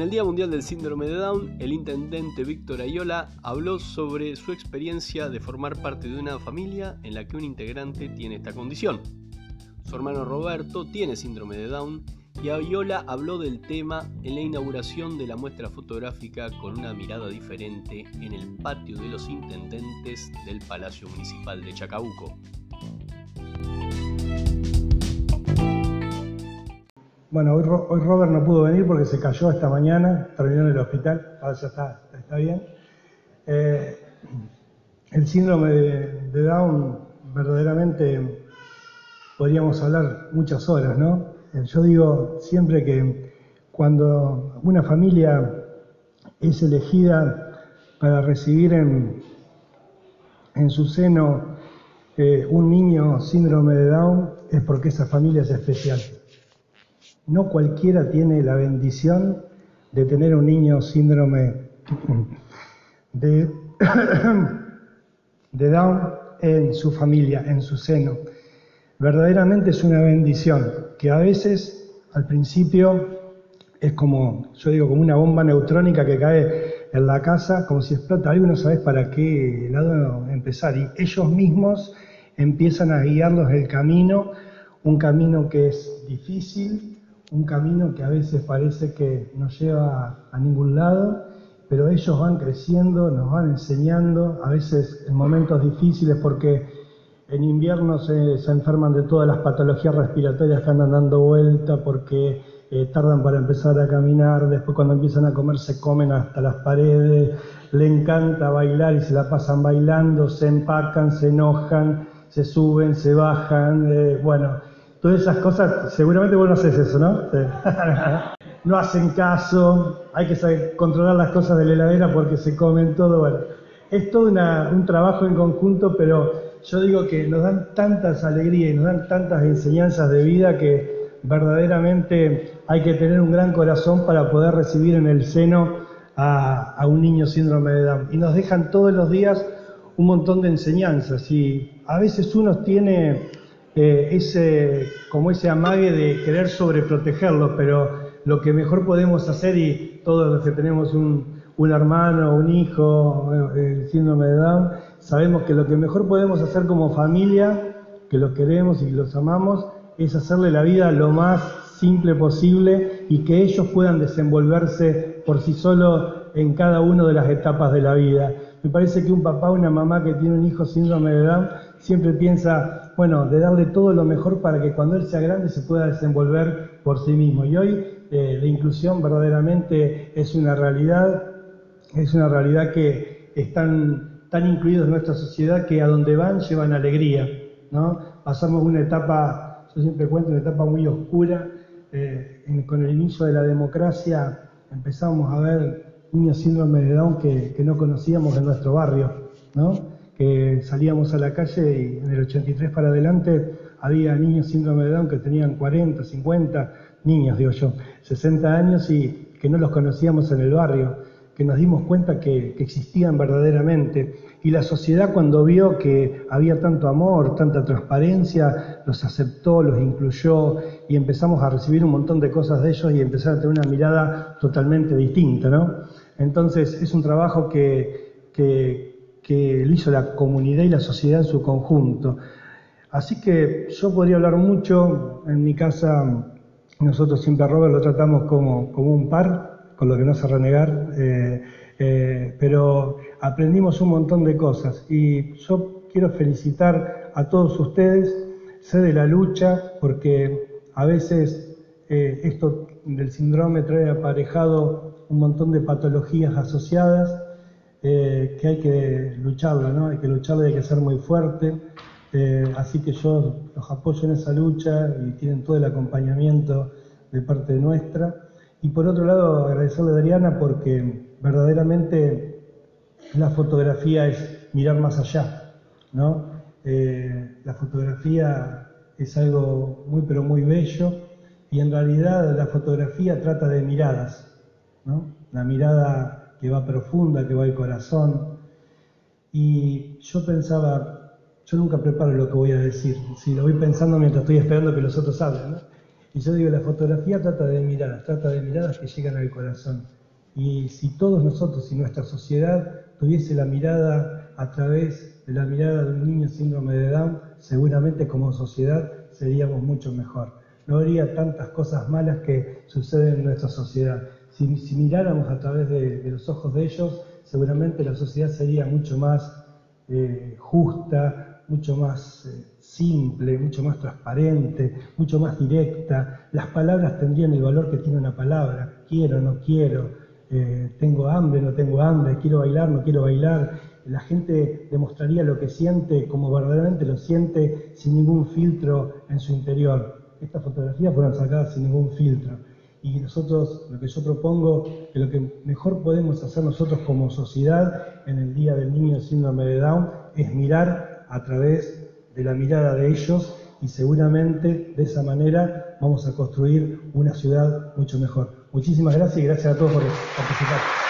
En el Día Mundial del Síndrome de Down, el intendente Víctor Ayola habló sobre su experiencia de formar parte de una familia en la que un integrante tiene esta condición. Su hermano Roberto tiene síndrome de Down y Ayola habló del tema en la inauguración de la muestra fotográfica con una mirada diferente en el patio de los intendentes del Palacio Municipal de Chacabuco. Bueno, hoy, Robert no pudo venir porque se cayó esta mañana, terminó en el hospital, ahora ya está, está bien. Eh, el síndrome de, Down, verdaderamente podríamos hablar muchas horas, ¿no? Eh, yo digo siempre que cuando una familia es elegida para recibir en, en su seno eh, un niño síndrome de Down, es porque esa familia es especial. No cualquiera tiene la bendición de tener un niño síndrome de, Down en su familia, en su seno. Verdaderamente es una bendición que a veces al principio es como, yo digo, como una bomba neutrónica que cae en la casa, como si explota algo no sabes para qué lado empezar. Y ellos mismos empiezan a guiarlos el camino, un camino que es difícil, un camino que a veces parece que no lleva a ningún lado, pero ellos van creciendo, nos van enseñando, a veces en momentos difíciles porque en invierno se, enferman de todas las patologías respiratorias que andan dando vuelta, porque eh, tardan para empezar a caminar, después cuando empiezan a comer se comen hasta las paredes, le encanta bailar y se la pasan bailando, se empacan, se enojan, se suben, se bajan, eh, bueno, Todas esas cosas, seguramente vos no haces eso, ¿no? no hacen caso, hay que controlar las cosas de la heladera porque se comen todo. Bueno, es todo un trabajo en conjunto, pero yo digo que nos dan tantas alegrías y nos dan tantas enseñanzas de vida que verdaderamente hay que tener un gran corazón para poder recibir en el seno a, a un niño síndrome de Down. Y nos dejan todos los días un montón de enseñanzas y a veces uno tiene eh, ese, como ese amague de querer sobreprotegerlo, pero lo que mejor podemos hacer, y todos los que tenemos un, un hermano, un hijo, el síndrome de Down, sabemos que lo que mejor podemos hacer como familia, que los queremos y los amamos, es hacerle la vida lo más simple posible y que ellos puedan desenvolverse por sí solos en cada una de las etapas de la vida. Me parece que un papá o una mamá que tiene un hijo síndrome de Down siempre piensa, bueno, de darle todo lo mejor para que cuando él sea grande se pueda desenvolver por sí mismo. Y hoy eh, la inclusión verdaderamente es una realidad, es una realidad que están tan incluidos en nuestra sociedad que a donde van llevan alegría. ¿no? Pasamos una etapa, yo siempre cuento, una etapa muy oscura, eh, con el inicio de la democracia empezamos a ver niños síndrome de Down que, que no conocíamos en nuestro barrio, ¿no? Que salíamos a la calle y en el 83 para adelante había niños síndrome de Down que tenían 40, 50, niños digo yo, 60 años y que no los conocíamos en el barrio, que nos dimos cuenta que, existían verdaderamente. Y la sociedad cuando vio que había tanto amor, tanta transparencia, los aceptó, los incluyó y empezamos a recibir un montón de cosas de ellos y empezar a tener una mirada totalmente distinta, ¿no? Entonces es un trabajo que, que que lo hizo la comunidad y la sociedad en su conjunto. Así que yo podría hablar mucho, en mi casa nosotros siempre a Robert lo tratamos como, como un par, con lo que no se renegar, eh, eh, pero aprendimos un montón de cosas. Y yo quiero felicitar a todos ustedes, sé de la lucha, porque a veces eh, esto del síndrome trae aparejado un montón de patologías asociadas, eh, que hay que lucharla, ¿no? Hay que lucharla y hay que ser muy fuerte. Eh, así que yo los apoyo en esa lucha y tienen todo el acompañamiento de parte nuestra. Y por otro lado, agradecerle a Adriana porque verdaderamente la fotografía es mirar más allá, ¿no? Eh, la fotografía es algo muy pero muy bello y en realidad la fotografía trata de miradas, ¿no? La mirada que va profunda, que va al corazón. Y yo pensaba, yo nunca preparo lo que voy a decir, si lo voy pensando mientras estoy esperando que los otros hablen. Y yo digo, la fotografía trata de miradas, trata de miradas que llegan al corazón. Y si todos nosotros y nuestra sociedad tuviese la mirada a través de la mirada de un niño síndrome de Down, seguramente como sociedad seríamos mucho mejor. No habría tantas cosas malas que suceden en nuestra sociedad. Si, miráramos a través de, los ojos de ellos, seguramente la sociedad sería mucho más eh, justa, mucho más eh, simple, mucho más transparente, mucho más directa. Las palabras tendrían el valor que tiene una palabra. Quiero, no quiero, eh, tengo hambre, no tengo hambre, quiero bailar, no quiero bailar. La gente demostraría lo que siente como verdaderamente lo siente sin ningún filtro en su interior. Estas fotografías fueron sacadas sin ningún filtro. Y nosotros, lo que yo propongo, que lo que mejor podemos hacer nosotros como sociedad en el Día del Niño Síndrome de Down es mirar a través de la mirada de ellos y seguramente de esa manera vamos a construir una ciudad mucho mejor. Muchísimas gracias y gracias a todos por participar.